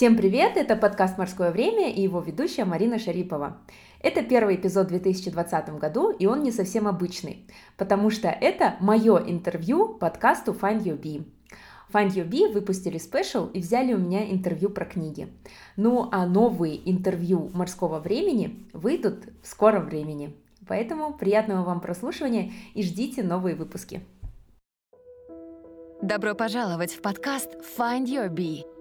Всем привет! Это подкаст «Морское время» и его ведущая Марина Шарипова. Это первый эпизод в 2020 году, и он не совсем обычный, потому что это мое интервью подкасту Find Your Bee. Find Your Bee выпустили спешл и взяли у меня интервью про книги. Ну а новые интервью «Морского времени» выйдут в скором времени. Поэтому приятного вам прослушивания и ждите новые выпуски. Добро пожаловать в подкаст Find Your Bee.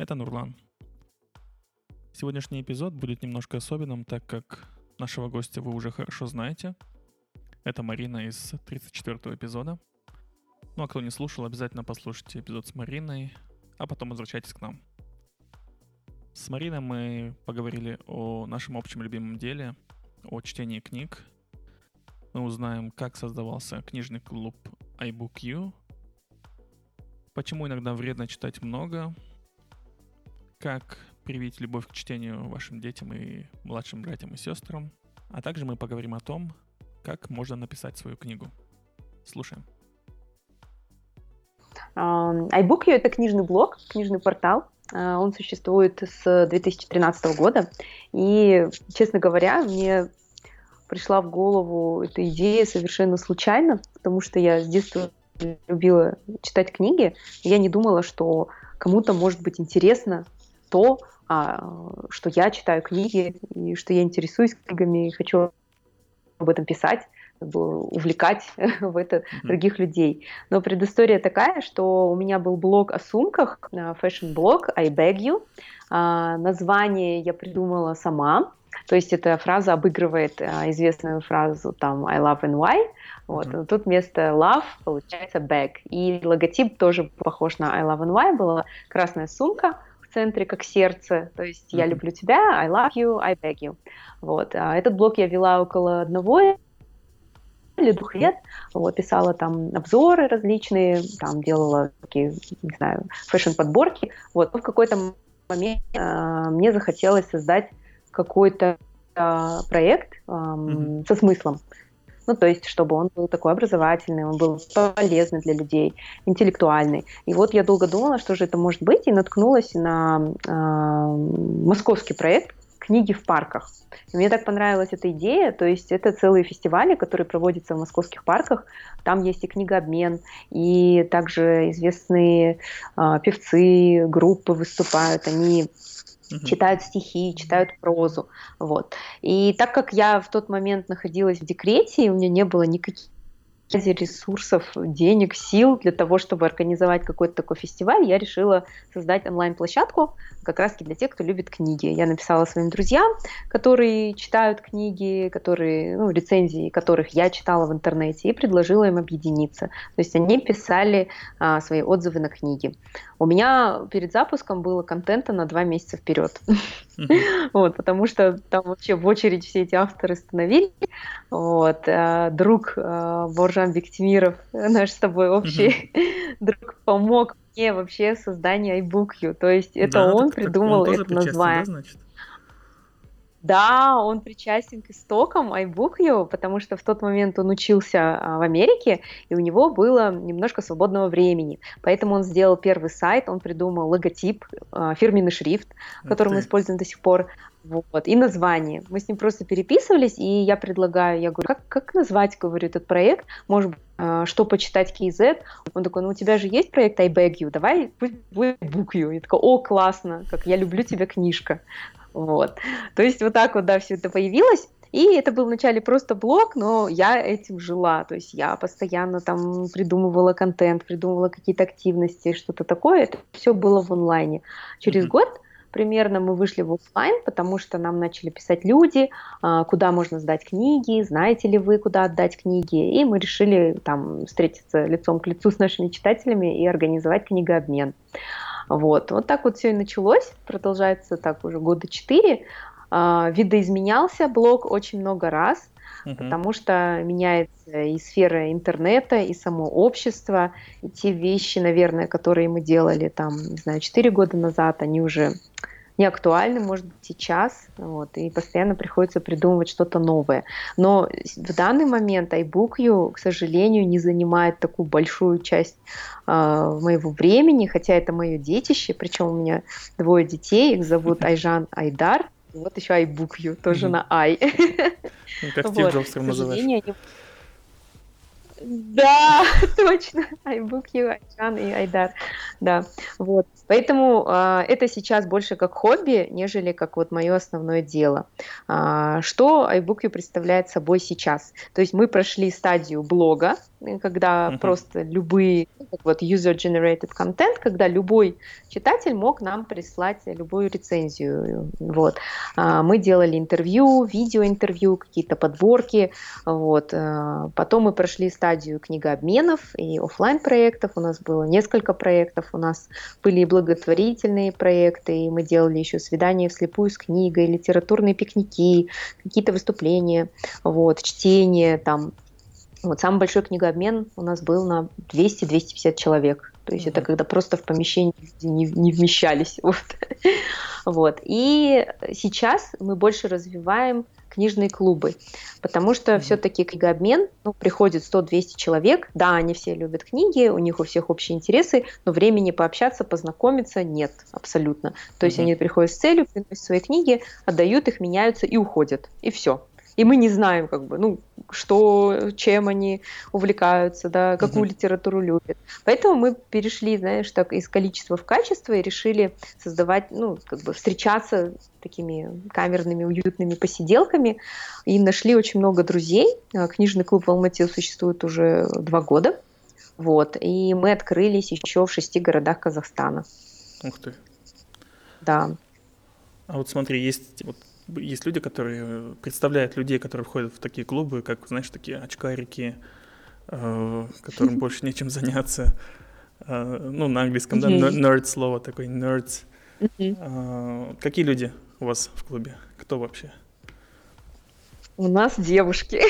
Это Нурлан. Сегодняшний эпизод будет немножко особенным, так как нашего гостя вы уже хорошо знаете. Это Марина из 34-го эпизода. Ну а кто не слушал, обязательно послушайте эпизод с Мариной, а потом возвращайтесь к нам. С Мариной мы поговорили о нашем общем любимом деле, о чтении книг. Мы узнаем, как создавался книжный клуб iBookU, почему иногда вредно читать много, как привить любовь к чтению вашим детям и младшим братьям и сестрам. А также мы поговорим о том, как можно написать свою книгу. Слушаем. iBookio — это книжный блог, книжный портал. А, он существует с 2013 года. И, честно говоря, мне пришла в голову эта идея совершенно случайно, потому что я с детства любила читать книги. Я не думала, что кому-то может быть интересно то, а, что я читаю книги, и что я интересуюсь книгами, и хочу об этом писать, увлекать в это других людей. Но предыстория такая, что у меня был блог о сумках, fashion-блог I Bag You. А, название я придумала сама, то есть эта фраза обыгрывает а, известную фразу там I love and why. Вот. Mm-hmm. Тут вместо love получается bag. И логотип тоже похож на I love and why. Была красная сумка, центре, как сердце. То есть я люблю тебя, I love you, I beg you. Вот. А этот блог я вела около одного или двух лет, вот, писала там обзоры различные, там делала такие, не знаю, фэшн-подборки, вот, но в какой-то момент э, мне захотелось создать какой-то э, проект э, mm-hmm. со смыслом, ну, то есть, чтобы он был такой образовательный, он был полезный для людей, интеллектуальный. И вот я долго думала, что же это может быть, и наткнулась на э, московский проект книги в парках. И мне так понравилась эта идея, то есть это целые фестивали, которые проводятся в московских парках. Там есть и книгообмен, и также известные э, певцы, группы выступают, они угу. читают стихи, читают прозу, вот. И так как я в тот момент находилась в декрете, и у меня не было никаких ресурсов, денег, сил для того, чтобы организовать какой-то такой фестиваль, я решила создать онлайн-площадку как раз-таки для тех, кто любит книги. Я написала своим друзьям, которые читают книги, которые, ну, рецензии которых я читала в интернете, и предложила им объединиться. То есть они писали а, свои отзывы на книги. У меня перед запуском было контента на два месяца вперед. Вот, потому что там вообще в очередь все эти авторы становились. Вот, а, друг а, Боржан Бектимиров, наш с тобой общий друг, помог мне вообще создание iBookU. То есть это да, он так, придумал так он это название. Да, значит? Да, он причастен к истокам iBookU, потому что в тот момент он учился а, в Америке, и у него было немножко свободного времени. Поэтому он сделал первый сайт, он придумал логотип, а, фирменный шрифт, который мы используем до сих пор, вот, и название. Мы с ним просто переписывались, и я предлагаю, я говорю, как, как назвать, говорю, этот проект, может быть, а, что почитать KZ. Он такой, ну у тебя же есть проект I Beg You, давай пусть будет Book You. Я такая, о, классно, как я люблю тебя книжка. Вот. То есть вот так вот, да, все это появилось. И это был вначале просто блог, но я этим жила. То есть я постоянно там придумывала контент, придумывала какие-то активности, что-то такое. Это все было в онлайне. Через mm-hmm. год примерно мы вышли в офлайн, потому что нам начали писать люди, а, куда можно сдать книги, знаете ли вы, куда отдать книги, и мы решили там встретиться лицом к лицу с нашими читателями и организовать книгообмен. Вот, вот так вот все и началось, продолжается так уже года четыре. А, видоизменялся блог очень много раз, угу. потому что меняется и сфера интернета, и само общество, и те вещи, наверное, которые мы делали там, не знаю, 4 года назад, они уже не актуальны, может быть, сейчас, вот, и постоянно приходится придумывать что-то новое. Но в данный момент iBookU, к сожалению, не занимает такую большую часть э, моего времени, хотя это мое детище, причем у меня двое детей, их зовут Айжан Айдар, вот еще iBookU, тоже mm-hmm. на i. Ну, как Стив вот. Джобс называешь. Они... Да, точно. iBookU, Айжан и Айдар. Да, вот. Поэтому э, это сейчас больше как хобби, нежели как вот мое основное дело. А, что iBookU представляет собой сейчас? То есть мы прошли стадию блога, когда uh-huh. просто любые, как вот user-generated content, когда любой читатель мог нам прислать любую рецензию. Вот. А, мы делали интервью, видеоинтервью, какие-то подборки. Вот. А, потом мы прошли стадию книгообменов и офлайн проектов. У нас было несколько проектов. У нас были и благотворительные проекты, и мы делали еще свидания вслепую с книгой, литературные пикники, какие-то выступления, вот, чтение, там, вот самый большой книгообмен у нас был на 200-250 человек. То есть mm-hmm. это когда просто в помещении не, не вмещались. Вот. вот. И сейчас мы больше развиваем книжные клубы, потому что mm-hmm. все-таки книгообмен, ну, приходит 100-200 человек, да, они все любят книги, у них у всех общие интересы, но времени пообщаться, познакомиться нет абсолютно. То есть mm-hmm. они приходят с целью, приносят свои книги, отдают их, меняются и уходят, и все и мы не знаем, как бы, ну, что, чем они увлекаются, да, какую mm-hmm. литературу любят. Поэтому мы перешли, знаешь, так из количества в качество и решили создавать, ну, как бы встречаться такими камерными, уютными посиделками и нашли очень много друзей. А, книжный клуб в Алмате существует уже два года. Вот, и мы открылись еще в шести городах Казахстана. Ух ты. Да. А вот смотри, есть вот есть люди, которые представляют людей, которые входят в такие клубы, как, знаешь, такие очкарики, э, которым больше нечем заняться. Э, ну, на английском, да, nerd слово такое, nerds. Э, какие люди у вас в клубе? Кто вообще? У нас девушки.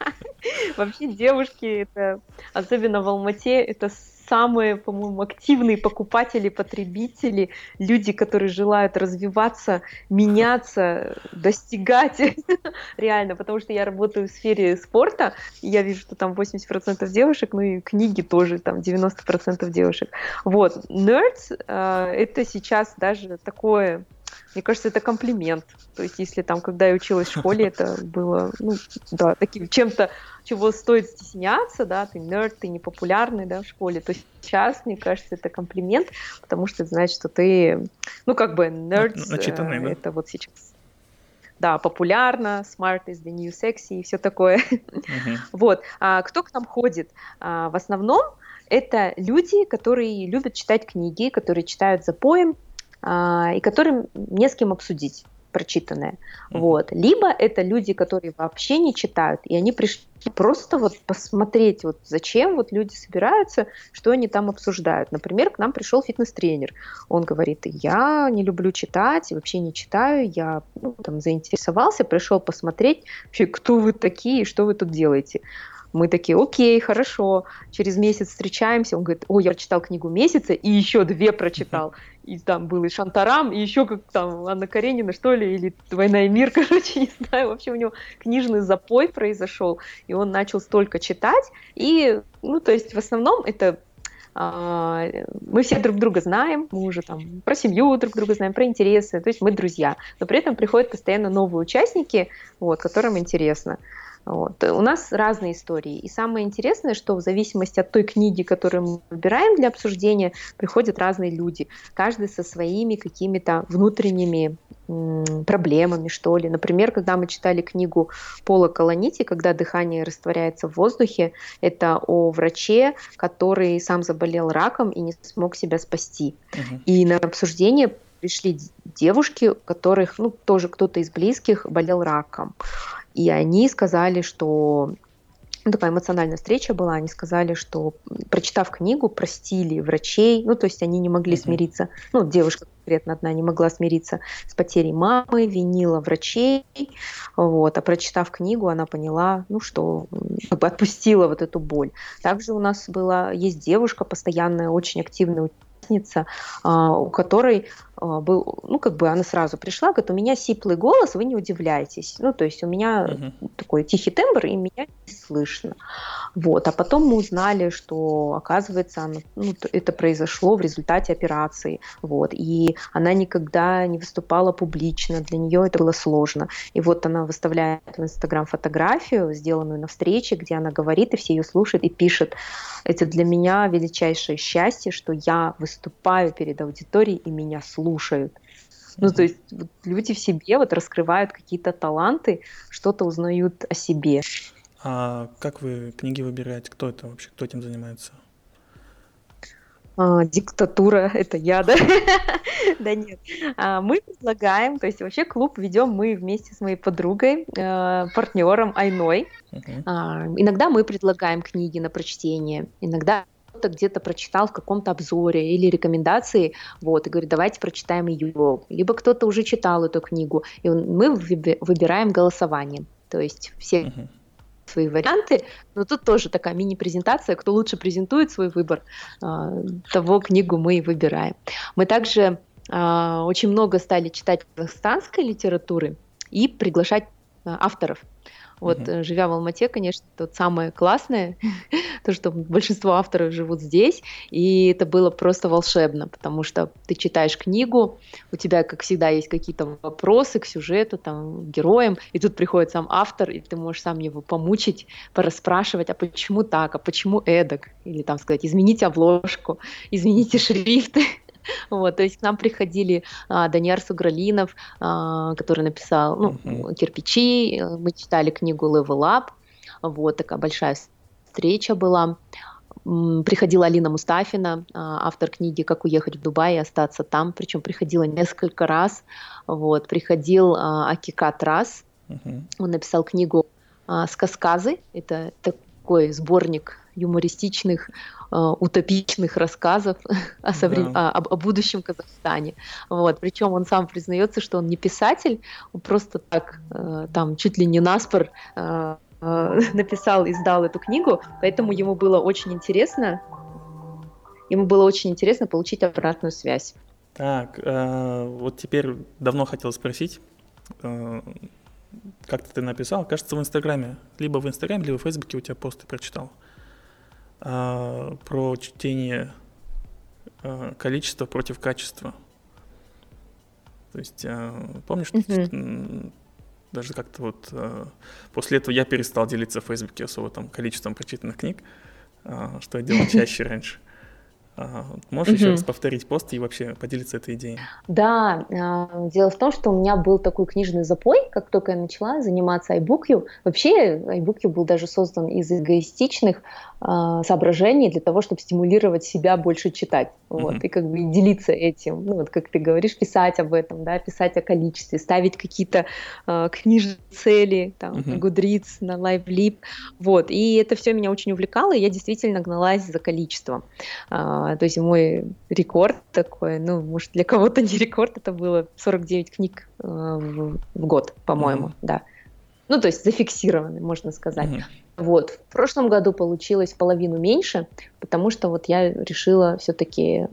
Вообще девушки, это особенно в Алмате, это самые, по-моему, активные покупатели, потребители, люди, которые желают развиваться, меняться, достигать реально, потому что я работаю в сфере спорта, и я вижу, что там 80% девушек, ну и книги тоже, там 90% девушек. Вот, nerds э, это сейчас даже такое мне кажется, это комплимент. То есть, если там, когда я училась в школе, это было, ну, да, таким чем-то, чего стоит стесняться, да, ты нерд, ты непопулярный, да, в школе, то сейчас, мне кажется, это комплимент, потому что это значит, что ты, ну, как бы, нерд, Начитанный, э, да? это вот сейчас да, популярно, smart is the new sexy и все такое. Uh-huh. Вот. А кто к нам ходит? А, в основном это люди, которые любят читать книги, которые читают за поем, и которым не с кем обсудить прочитанное. Mm-hmm. Вот. Либо это люди, которые вообще не читают, и они пришли просто вот посмотреть, вот зачем вот люди собираются, что они там обсуждают. Например, к нам пришел фитнес-тренер. Он говорит, я не люблю читать, вообще не читаю, я ну, там заинтересовался, пришел посмотреть, вообще, кто вы такие, что вы тут делаете. Мы такие, окей, хорошо. Через месяц встречаемся. Он говорит, о, я прочитал книгу месяца и еще две прочитал. И там был и Шантарам, и еще как там Анна Каренина, что ли, или «Война и мир», короче, не знаю. Вообще у него книжный запой произошел, и он начал столько читать. И, ну, то есть в основном это а, мы все друг друга знаем, мы уже там про семью друг друга знаем, про интересы, то есть мы друзья, но при этом приходят постоянно новые участники, вот, которым интересно. Вот. У нас разные истории. И самое интересное, что в зависимости от той книги, которую мы выбираем для обсуждения, приходят разные люди. Каждый со своими какими-то внутренними проблемами, что ли. Например, когда мы читали книгу Пола Колонити «Когда дыхание растворяется в воздухе», это о враче, который сам заболел раком и не смог себя спасти. Угу. И на обсуждение пришли девушки, у которых, ну, тоже кто-то из близких болел раком. И они сказали, что ну, такая эмоциональная встреча была, они сказали, что прочитав книгу, простили врачей, ну, то есть они не могли mm-hmm. смириться, ну, девушка конкретно одна не могла смириться с потерей мамы, винила врачей, вот, а прочитав книгу, она поняла, ну, что как бы отпустила вот эту боль. Также у нас была, есть девушка постоянная, очень активная участница, а, у которой а, был, ну, как бы она сразу пришла, говорит, у меня сиплый голос, вы не удивляйтесь. Ну, то есть у меня uh-huh. такой тихий тембр, и меня не слышно. Вот. А потом мы узнали, что, оказывается, она, ну, это произошло в результате операции. Вот. И она никогда не выступала публично, для нее это было сложно. И вот она выставляет в Инстаграм фотографию, сделанную на встрече, где она говорит, и все ее слушают, и пишет, это для меня величайшее счастье, что я выступаю перед аудиторией, и меня слушают. Ну, то есть вот, люди в себе вот раскрывают какие-то таланты, что-то узнают о себе. А как вы книги выбираете? Кто это вообще? Кто этим занимается? А, диктатура, это я, да? да нет. А, мы предлагаем, то есть вообще клуб ведем мы вместе с моей подругой, э, партнером Айной. А, иногда мы предлагаем книги на прочтение, иногда кто-то где-то прочитал в каком-то обзоре или рекомендации, вот, и говорит, давайте прочитаем ее. Либо кто-то уже читал эту книгу, и мы выбираем голосование. То есть все uh-huh. свои варианты, но тут тоже такая мини-презентация, кто лучше презентует свой выбор, а, того книгу мы и выбираем. Мы также а, очень много стали читать казахстанской литературы и приглашать а, авторов. Вот, mm-hmm. живя в Алмате, конечно, это самое классное, то, что большинство авторов живут здесь, и это было просто волшебно, потому что ты читаешь книгу, у тебя, как всегда, есть какие-то вопросы к сюжету, там, к героям, и тут приходит сам автор, и ты можешь сам его помучить, порасспрашивать, а почему так, а почему эдак, или там сказать, измените обложку, измените шрифты, Вот, то есть к нам приходили а, Даниар Сугралинов, а, который написал ну, uh-huh. «Кирпичи», э, мы читали книгу «Level Up», вот, такая большая встреча была. Приходила Алина Мустафина, а, автор книги «Как уехать в Дубай и остаться там», причем приходила несколько раз. Вот, приходил а, Акикат Раз, uh-huh. он написал книгу а, «Сказказы», это такой сборник юмористичных утопичных рассказов о, соврем... да. о, о, о будущем Казахстане. Вот. Причем он сам признается, что он не писатель, он просто так э, там чуть ли не наспор э, написал и сдал эту книгу, поэтому ему было очень интересно, ему было очень интересно получить обратную связь. Так, э, вот теперь давно хотел спросить, э, как ты написал, кажется, в Инстаграме, либо в Инстаграме, либо в Фейсбуке у тебя посты прочитал. А, про чтение а, количества против качества. То есть, а, помнишь, mm-hmm. даже как-то вот после этого я перестал делиться в Фейсбуке особо там количеством прочитанных книг, что я делал чаще раньше. Можешь угу. еще раз повторить пост и вообще поделиться этой идеей? Да, дело в том, что у меня был такой книжный запой, как только я начала заниматься iBookU. Вообще iBookU был даже создан из эгоистичных соображений для того, чтобы стимулировать себя больше читать, вот, mm-hmm. и как бы делиться этим, ну, вот как ты говоришь, писать об этом, да, писать о количестве, ставить какие-то э, книжные цели, там, mm-hmm. на Goodreads, на LiveLib, вот, и это все меня очень увлекало, и я действительно гналась за количеством, а, то есть мой рекорд такой, ну, может, для кого-то не рекорд, это было 49 книг э, в, в год, по-моему, mm-hmm. да, ну, то есть зафиксированы, можно сказать. Mm-hmm. Вот. В прошлом году получилось половину меньше, потому что вот я решила все-таки,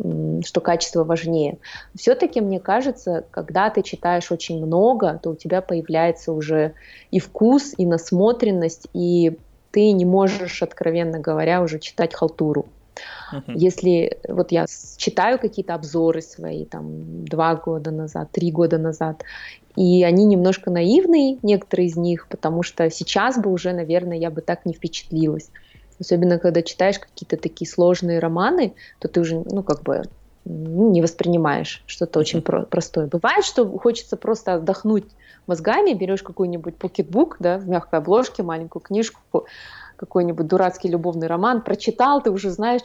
что качество важнее. Все-таки мне кажется, когда ты читаешь очень много, то у тебя появляется уже и вкус, и насмотренность, и ты не можешь, откровенно говоря, уже читать халтуру. Uh-huh. Если вот я читаю какие-то обзоры свои, там, два года назад, три года назад, и они немножко наивные, некоторые из них, потому что сейчас бы уже, наверное, я бы так не впечатлилась. Особенно, когда читаешь какие-то такие сложные романы, то ты уже, ну, как бы ну, не воспринимаешь что-то очень про- простое. Бывает, что хочется просто отдохнуть мозгами, берешь какой-нибудь покетбук, да, в мягкой обложке, маленькую книжку, какой-нибудь дурацкий любовный роман, прочитал, ты уже знаешь,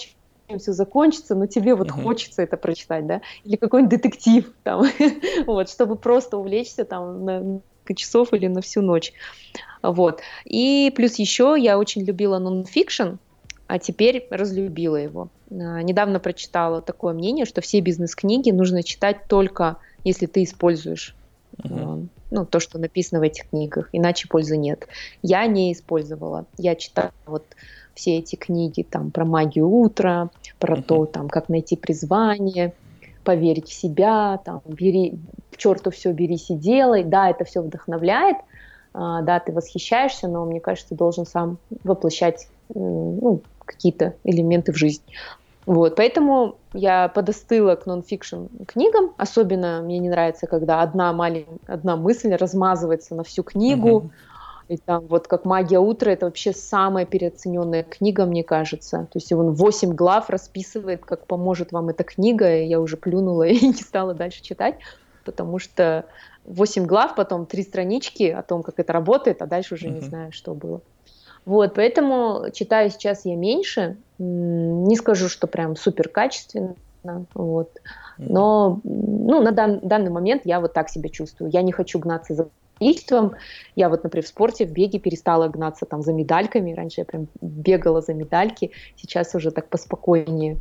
чем все закончится, но тебе вот uh-huh. хочется это прочитать, да, или какой-нибудь детектив, там, вот, чтобы просто увлечься там на несколько часов или на всю ночь, вот. И плюс еще я очень любила нонфикшн, а теперь разлюбила его. А, недавно прочитала такое мнение, что все бизнес-книги нужно читать только если ты используешь uh-huh ну, то, что написано в этих книгах, иначе пользы нет. Я не использовала. Я читала вот все эти книги там про магию утра, про uh-huh. то, там, как найти призвание, поверить в себя, там, бери, к черту все берись и делай. Да, это все вдохновляет, а, да, ты восхищаешься, но мне кажется, ты должен сам воплощать ну, какие-то элементы в жизнь. Вот, поэтому я подостыла к нон-фикшн книгам. Особенно мне не нравится, когда одна маленькая, одна мысль размазывается на всю книгу. И там вот как «Магия утра» — это вообще самая переоцененная книга, мне кажется. То есть он 8 глав расписывает, как поможет вам эта книга, и я уже плюнула и не стала дальше читать, потому что 8 глав, потом 3 странички о том, как это работает, а дальше уже uh-huh. не знаю, что было. Вот, поэтому читаю сейчас я меньше, не скажу, что прям супер качественно, вот. Но ну, на дан, данный момент я вот так себя чувствую. Я не хочу гнаться за количеством. Я вот, например, в спорте, в беге перестала гнаться там за медальками. Раньше я прям бегала за медальки, сейчас уже так поспокойнее.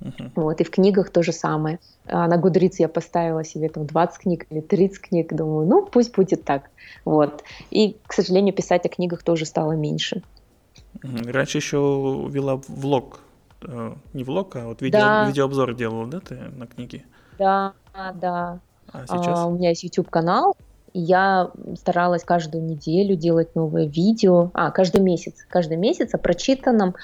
Uh-huh. Вот, и в книгах то же самое. А на Гудриц я поставила себе там 20 книг или 30 книг, думаю, ну, пусть будет так. Вот. И, к сожалению, писать о книгах тоже стало меньше. Раньше еще вела влог, э, не влог, а вот видео, да. видеообзор делала, да, ты на книги? Да, да. А сейчас? А, у меня есть YouTube-канал, я старалась каждую неделю делать новое видео, а, каждый месяц, каждый месяц о прочитанном.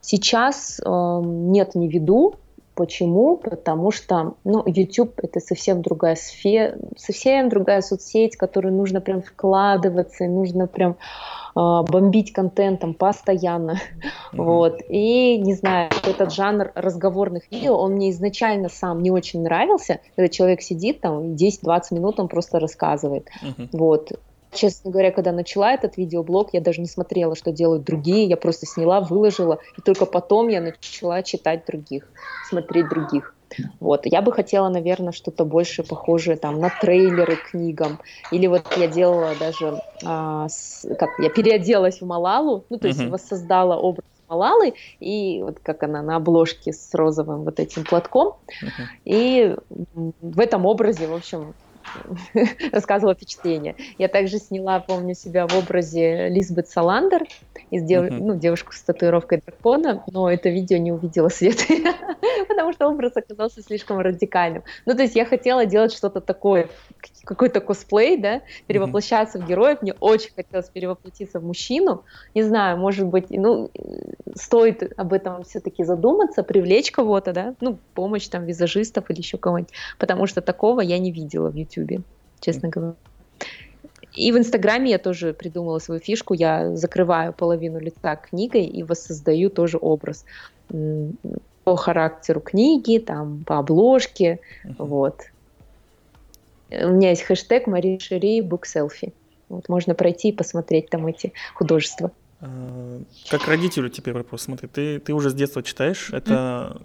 Сейчас э, нет, не веду, Почему? Потому что ну, YouTube это совсем другая сфера, совсем другая соцсеть, в которую нужно прям вкладываться, нужно прям э, бомбить контентом постоянно. Mm-hmm. Вот. И не знаю, этот жанр разговорных видео, он мне изначально сам не очень нравился, когда человек сидит там 10-20 минут, он просто рассказывает. Mm-hmm. Вот. Честно говоря, когда начала этот видеоблог, я даже не смотрела, что делают другие, я просто сняла, выложила, и только потом я начала читать других, смотреть других. Вот. Я бы хотела, наверное, что-то больше похожее там на трейлеры к книгам. Или вот я делала даже, а, с, как я переоделась в Малалу, ну то есть воссоздала образ Малалы, и вот как она на обложке с розовым вот этим платком. Uh-huh. И в этом образе, в общем, рассказывала впечатление. Я также сняла, помню себя в образе Лизбет Саландер, из дев... uh-huh. ну, девушку с татуировкой дракона, но это видео не увидело свет, потому что образ оказался слишком радикальным. Ну, то есть я хотела делать что-то такое, какой-то косплей, да, перевоплощаться uh-huh. в героев. Мне очень хотелось перевоплотиться в мужчину. Не знаю, может быть, ну, стоит об этом все-таки задуматься, привлечь кого-то, да, ну, помощь там визажистов или еще кого-нибудь, потому что такого я не видела в YouTube, честно говоря. И в Инстаграме я тоже придумала свою фишку. Я закрываю половину лица книгой и воссоздаю тоже образ по характеру книги, там, по обложке, uh-huh. вот. У меня есть хэштег Мари Book Selfie. Вот, можно пройти и посмотреть там эти художества. А, как родителю теперь вопрос. Смотри, ты, ты уже с детства читаешь. Это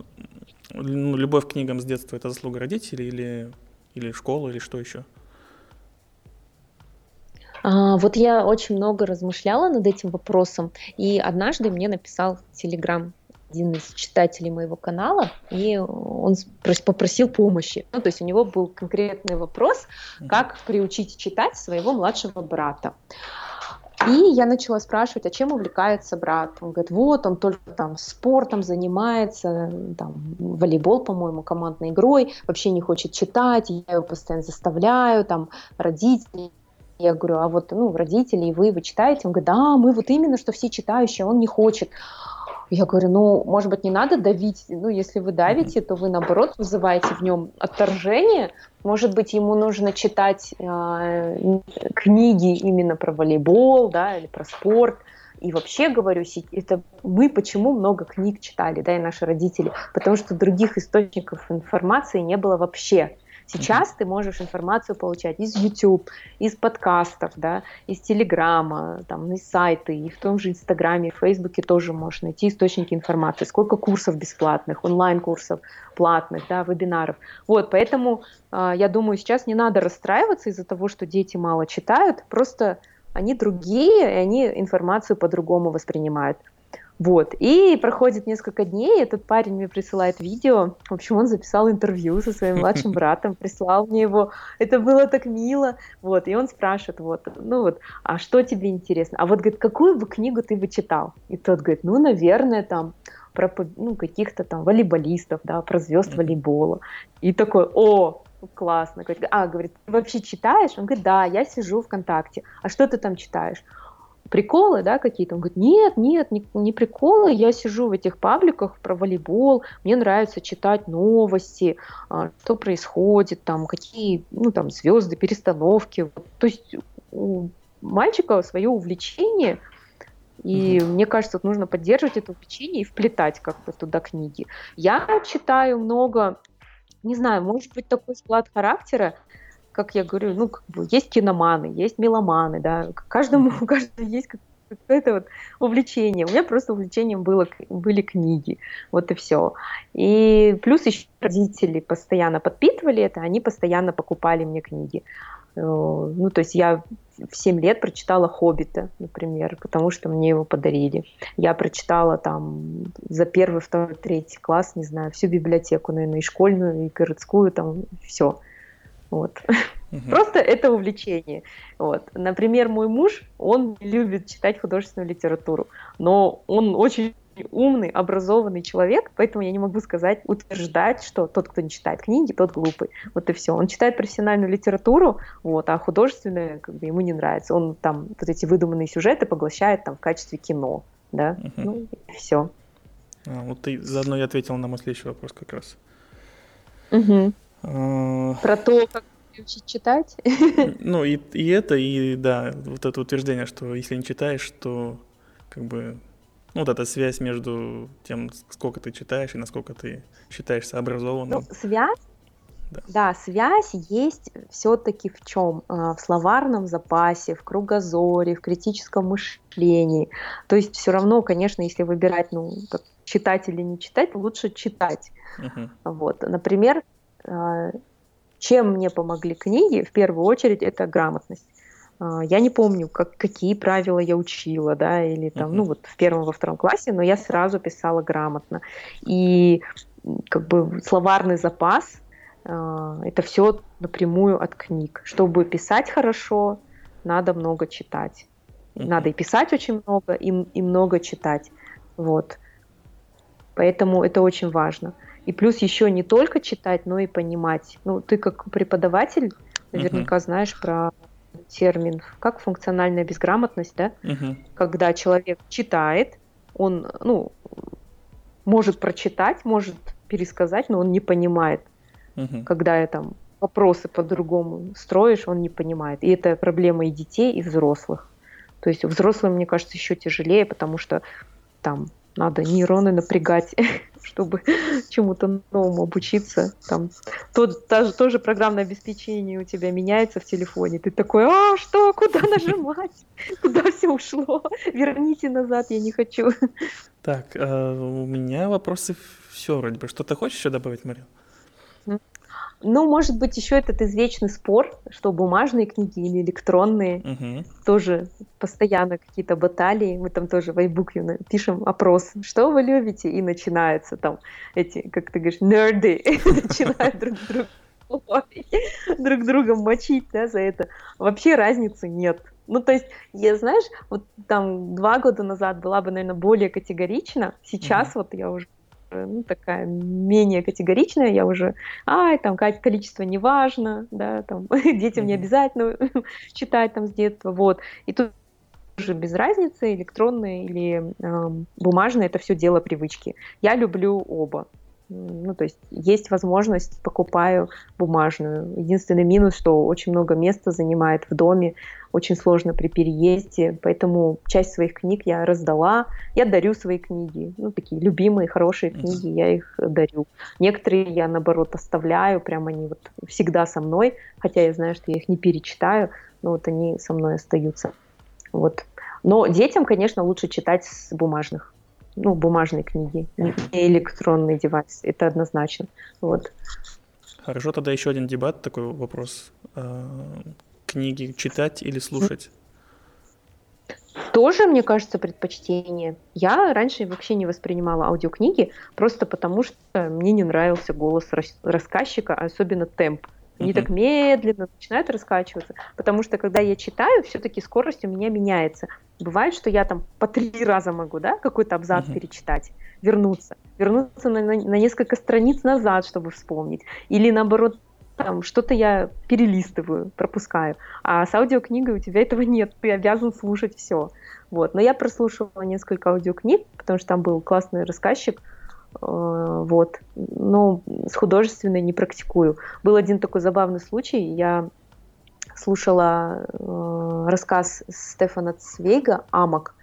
ну, любовь к книгам с детства это заслуга родителей или, или школы, или что еще? А, вот я очень много размышляла над этим вопросом, и однажды мне написал Телеграм один из читателей моего канала, и он попросил помощи. Ну, то есть у него был конкретный вопрос, как приучить читать своего младшего брата. И я начала спрашивать, а чем увлекается брат? Он говорит, вот, он только там спортом занимается, там, волейбол, по-моему, командной игрой, вообще не хочет читать, я его постоянно заставляю, там, родители я говорю, а вот, ну, родители, вы, вы читаете? Он говорит, да, мы вот именно, что все читающие, он не хочет. Я говорю, ну, может быть, не надо давить, ну, если вы давите, то вы, наоборот, вызываете в нем отторжение, может быть, ему нужно читать э, книги именно про волейбол, да, или про спорт, и вообще, говорю, это мы почему много книг читали, да, и наши родители, потому что других источников информации не было вообще. Сейчас ты можешь информацию получать из YouTube, из подкастов, да, из Телеграма, там, из сайта, и в том же Инстаграме, в Фейсбуке тоже можешь найти источники информации. Сколько курсов бесплатных, онлайн-курсов платных, да, вебинаров. Вот, поэтому э, я думаю, сейчас не надо расстраиваться из-за того, что дети мало читают, просто они другие, и они информацию по-другому воспринимают. Вот. И проходит несколько дней, этот парень мне присылает видео. В общем, он записал интервью со своим младшим братом, прислал мне его. Это было так мило. Вот. И он спрашивает, вот, ну вот, а что тебе интересно? А вот, говорит, какую бы книгу ты бы читал? И тот говорит, ну, наверное, там, про ну, каких-то там волейболистов, да, про звезд волейбола. И такой, о, классно. А, говорит, ты вообще читаешь? Он говорит, да, я сижу ВКонтакте. А что ты там читаешь? Приколы, да, какие-то. Он говорит, нет, нет, не, не приколы, я сижу в этих пабликах про волейбол, мне нравится читать новости, а, что происходит, там, какие, ну, там, звезды, перестановки. То есть у мальчика свое увлечение, и mm мне кажется, вот нужно поддерживать это увлечение и вплетать как-то туда книги. Я читаю много, не знаю, может быть такой склад характера, как я говорю, ну, как бы есть киноманы, есть меломаны, да, каждому, у каждого есть какое-то вот увлечение. У меня просто увлечением было, были книги, вот и все. И плюс еще родители постоянно подпитывали это, они постоянно покупали мне книги. Э, ну, то есть я в 7 лет прочитала «Хоббита», например, потому что мне его подарили. Я прочитала там за первый, второй, третий класс, не знаю, всю библиотеку, наверное, и школьную, и городскую, там все. Вот. Угу. Просто это увлечение. Вот. Например, мой муж, он любит читать художественную литературу, но он очень умный, образованный человек, поэтому я не могу сказать, утверждать, что тот, кто не читает книги, тот глупый. Вот и все. Он читает профессиональную литературу, вот, а художественную как бы, ему не нравится. Он там вот эти выдуманные сюжеты поглощает там в качестве кино, да, угу. ну и все. А, вот ты заодно и ответил на мой следующий вопрос как раз. Угу. А, Про то, как учить читать. Ну, и, и это, и да, вот это утверждение, что если не читаешь, то как бы ну, вот эта связь между тем, сколько ты читаешь и насколько ты считаешься образованным. Ну, связь, да. да, связь есть все-таки в чем? А, в словарном запасе, в кругозоре, в критическом мышлении. То есть все равно, конечно, если выбирать, ну, как читать или не читать, лучше читать. Uh-huh. Вот, например, чем мне помогли книги, в первую очередь, это грамотность. А, я не помню, как, какие правила я учила, да, или там, uh-huh. ну вот в первом, во втором классе, но я сразу писала грамотно. И как бы словарный запас а, это все напрямую от книг. Чтобы писать хорошо, надо много читать. Uh-huh. Надо и писать очень много, и, и много читать. Вот. Поэтому это очень важно. И плюс еще не только читать, но и понимать. Ну, ты как преподаватель наверняка uh-huh. знаешь про термин, как функциональная безграмотность, да? Uh-huh. Когда человек читает, он, ну, может прочитать, может пересказать, но он не понимает. Uh-huh. Когда я там вопросы по-другому строишь, он не понимает. И это проблема и детей, и взрослых. То есть взрослым, мне кажется, еще тяжелее, потому что там надо нейроны напрягать, чтобы чему-то новому обучиться. Там тот, та, тоже программное обеспечение у тебя меняется в телефоне. Ты такой, а что, куда нажимать? Куда все ушло? Верните назад, я не хочу. Так, э, у меня вопросы все вроде бы. Что ты хочешь еще добавить, Мария? Ну, может быть, еще этот извечный спор, что бумажные книги или электронные, угу. тоже постоянно какие-то баталии. Мы там тоже в iBook пишем опрос, что вы любите, и начинаются там эти, как ты говоришь, нерды, начинают друг друга друг друга мочить, да, за это. Вообще разницы нет. Ну, то есть, я, знаешь, вот там два года назад была бы, наверное, более категорична. Сейчас mm-hmm. вот я уже ну, такая менее категоричная, я уже, ай, там количество не важно, да, там детям не обязательно читать там с детства, вот. И тут без разницы, электронные или э, бумажные, это все дело привычки. Я люблю оба. Ну, то есть есть возможность, покупаю бумажную. Единственный минус, что очень много места занимает в доме, очень сложно при переезде, поэтому часть своих книг я раздала. Я дарю свои книги, ну, такие любимые, хорошие книги, я их дарю. Некоторые я, наоборот, оставляю, прям они вот всегда со мной, хотя я знаю, что я их не перечитаю, но вот они со мной остаются. Вот. Но детям, конечно, лучше читать с бумажных ну, бумажные книги, не электронный девайс, это однозначно. Вот. Хорошо, тогда еще один дебат, такой вопрос. А, книги читать или слушать? Тоже, мне кажется, предпочтение. Я раньше вообще не воспринимала аудиокниги, просто потому что мне не нравился голос рассказчика, особенно темп. Они uh-huh. так медленно начинают раскачиваться, потому что когда я читаю, все-таки скорость у меня меняется. Бывает, что я там по три раза могу, да, какой-то абзац uh-huh. перечитать, вернуться, вернуться на, на, на несколько страниц назад, чтобы вспомнить, или наоборот там что-то я перелистываю, пропускаю. А с аудиокнигой у тебя этого нет, ты обязан слушать все. Вот. Но я прослушивала несколько аудиокниг, потому что там был классный рассказчик, вот. Но с художественной не практикую. Был один такой забавный случай. Я слушала э, рассказ Стефана Цвейга «Амок».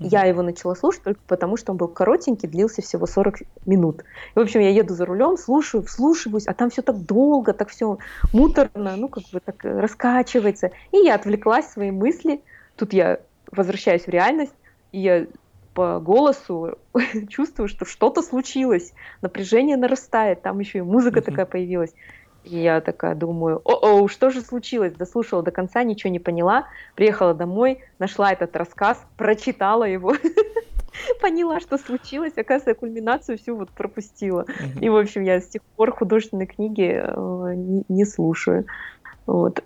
Я его начала слушать только потому, что он был коротенький, длился всего 40 минут. И, в общем, я еду за рулем, слушаю, вслушиваюсь, а там все так долго, так все муторно, ну, как бы так раскачивается. И я отвлеклась свои мысли. Тут я возвращаюсь в реальность, и я по голосу чувствую, что что-то случилось, напряжение нарастает, там еще и музыка uh-huh. такая появилась. И я такая думаю, о-о, что же случилось? Дослушала до конца, ничего не поняла. Приехала домой, нашла этот рассказ, прочитала его, поняла, что случилось. Оказывается, кульминацию всю вот пропустила. И, в общем, я с тех пор художественные книги э, не, не слушаю. Вот.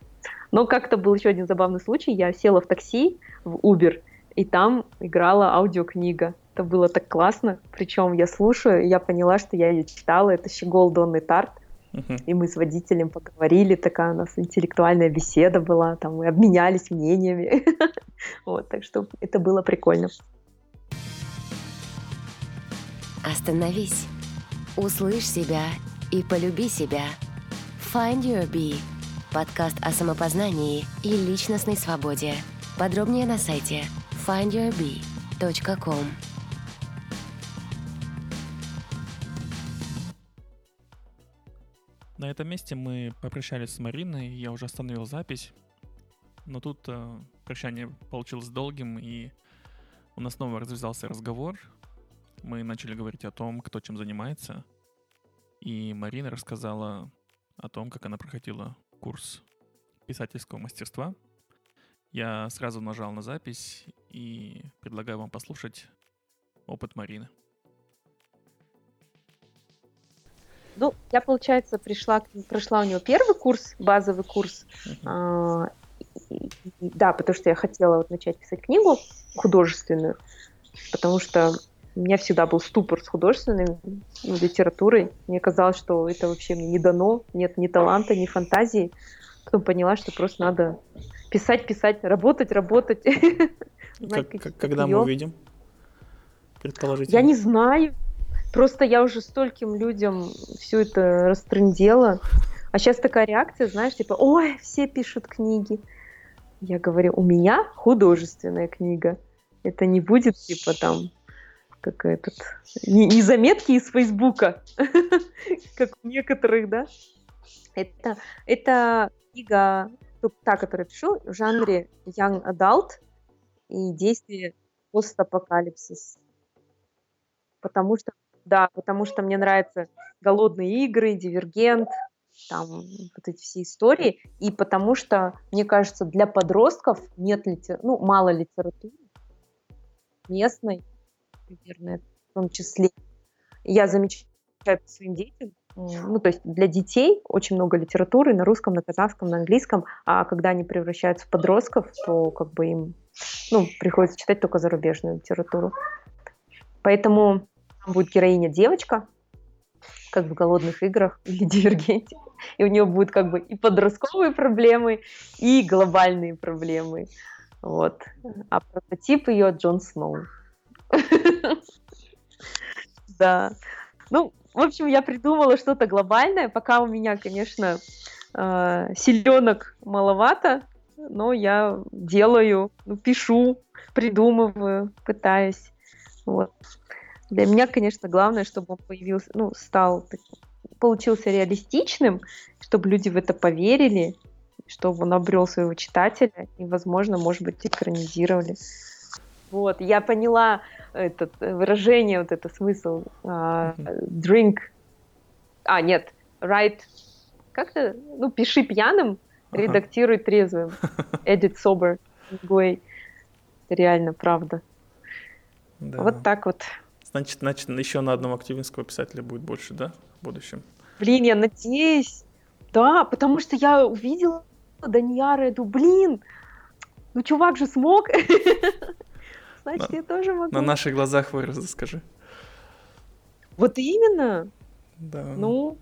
Но как-то был еще один забавный случай. Я села в такси, в Uber, и там играла аудиокнига. Это было так классно. Причем я слушаю, и я поняла, что я ее читала. Это «Щегол Донный Тарт». Uh-huh. И мы с водителем поговорили, такая у нас интеллектуальная беседа была, там мы обменялись мнениями. вот, так что это было прикольно. Остановись, услышь себя и полюби себя. Find Your Bee – подкаст о самопознании и личностной свободе. Подробнее на сайте findyourbee.com На этом месте мы попрощались с Мариной, я уже остановил запись, но тут э, прощание получилось долгим, и у нас снова развязался разговор. Мы начали говорить о том, кто чем занимается, и Марина рассказала о том, как она проходила курс писательского мастерства — я сразу нажал на запись и предлагаю вам послушать опыт Марины. Ну, я, получается, пришла, прошла у него первый курс, базовый курс. Uh-huh. А, и, да, потому что я хотела вот начать писать книгу художественную, потому что у меня всегда был ступор с художественной ну, литературой. Мне казалось, что это вообще мне не дано, нет ни таланта, ни фантазии. Потом поняла, что просто надо писать, писать, работать, работать. Знать, как, когда мы увидим? Предположительно. Я не знаю. Просто я уже стольким людям все это растрындела. А сейчас такая реакция, знаешь, типа, ой, все пишут книги. Я говорю, у меня художественная книга. Это не будет типа там как этот не, не заметки из Фейсбука, как у некоторых, да. Это, это книга та, которую пишу, в жанре young adult и действие постапокалипсис. Потому что, да, потому что мне нравятся голодные игры, дивергент, там вот эти все истории, и потому что, мне кажется, для подростков нет литер... ну, мало литературы местной, наверное, в том числе. Я замечаю по своим детям, ну, то есть для детей очень много литературы на русском, на казахском, на английском, а когда они превращаются в подростков, то как бы им, ну, приходится читать только зарубежную литературу. Поэтому будет героиня девочка, как в «Голодных играх» или «Дивергенте», и у нее будут как бы и подростковые проблемы, и глобальные проблемы. Вот. А прототип ее Джон Сноу. Да. Ну, в общем, я придумала что-то глобальное. Пока у меня, конечно, э, селенок маловато, но я делаю, ну, пишу, придумываю, пытаюсь. Вот. Для меня, конечно, главное, чтобы он появился, ну, стал, получился реалистичным, чтобы люди в это поверили, чтобы он обрел своего читателя и, возможно, может быть, экранизировали. Вот, я поняла это выражение, вот это смысл uh, drink, а нет, write, как-то, ну пиши пьяным, редактируй трезвым, edit sober, way, реально правда. Да. Вот так вот. Значит, значит, еще на одном активинского писателя будет больше, да, в будущем? Блин, я надеюсь. Да, потому что я увидела Даньяра, иду, блин, ну чувак же смог. Значит, на, я тоже могу. На наших глазах вырос, скажи. Вот именно. Да. Ну,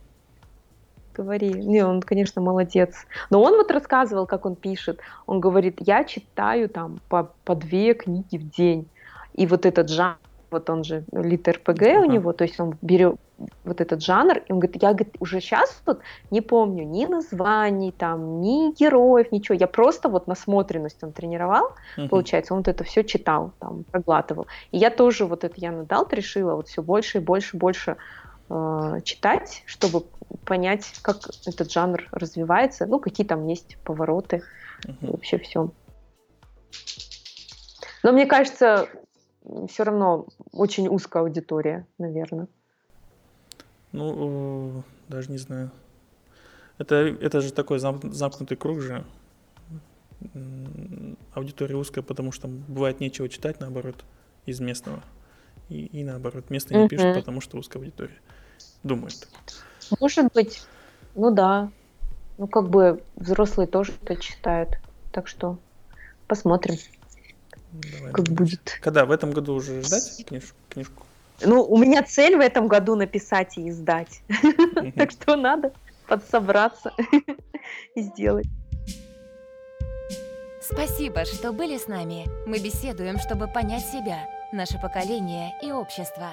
говори. Не, он, конечно, молодец. Но он вот рассказывал, как он пишет. Он говорит, я читаю там по, по две книги в день. И вот этот жанр вот он же литр ПГ uh-huh. у него, то есть он берет вот этот жанр, и он говорит, я говорит, уже сейчас тут не помню ни названий, там, ни героев, ничего, я просто вот насмотренность он тренировал, uh-huh. получается, он вот это все читал, там, проглатывал. И я тоже вот это я надал, решила вот все больше и больше, больше э, читать, чтобы понять, как этот жанр развивается, ну, какие там есть повороты, uh-huh. вообще все. Но мне кажется, все равно очень узкая аудитория, наверное. Ну, даже не знаю. Это, это же такой зам, замкнутый круг же. Аудитория узкая, потому что бывает нечего читать, наоборот, из местного. И, и наоборот, местные не пишут, потому что узкая аудитория. Думают. Может быть. Ну да. Ну, как бы взрослые тоже это читают. Так что посмотрим. Давай, как будет. Когда? В этом году уже ждать книж, книжку? Ну, у меня цель в этом году написать и издать. Так что надо подсобраться и сделать. Спасибо, что были с нами. Мы беседуем, чтобы понять себя, наше поколение и общество.